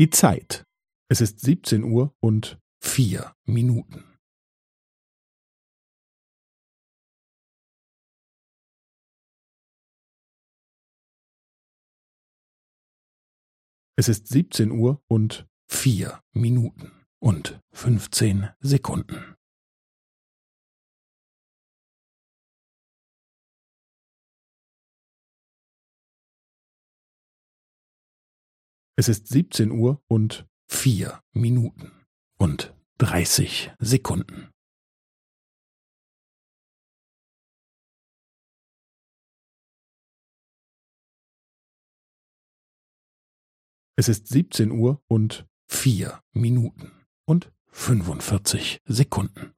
Die Zeit. Es ist siebzehn Uhr und vier Minuten. Es ist siebzehn Uhr und vier Minuten und fünfzehn Sekunden. Es ist siebzehn Uhr und vier Minuten und dreißig Sekunden. Es ist siebzehn Uhr und vier Minuten und fünfundvierzig Sekunden.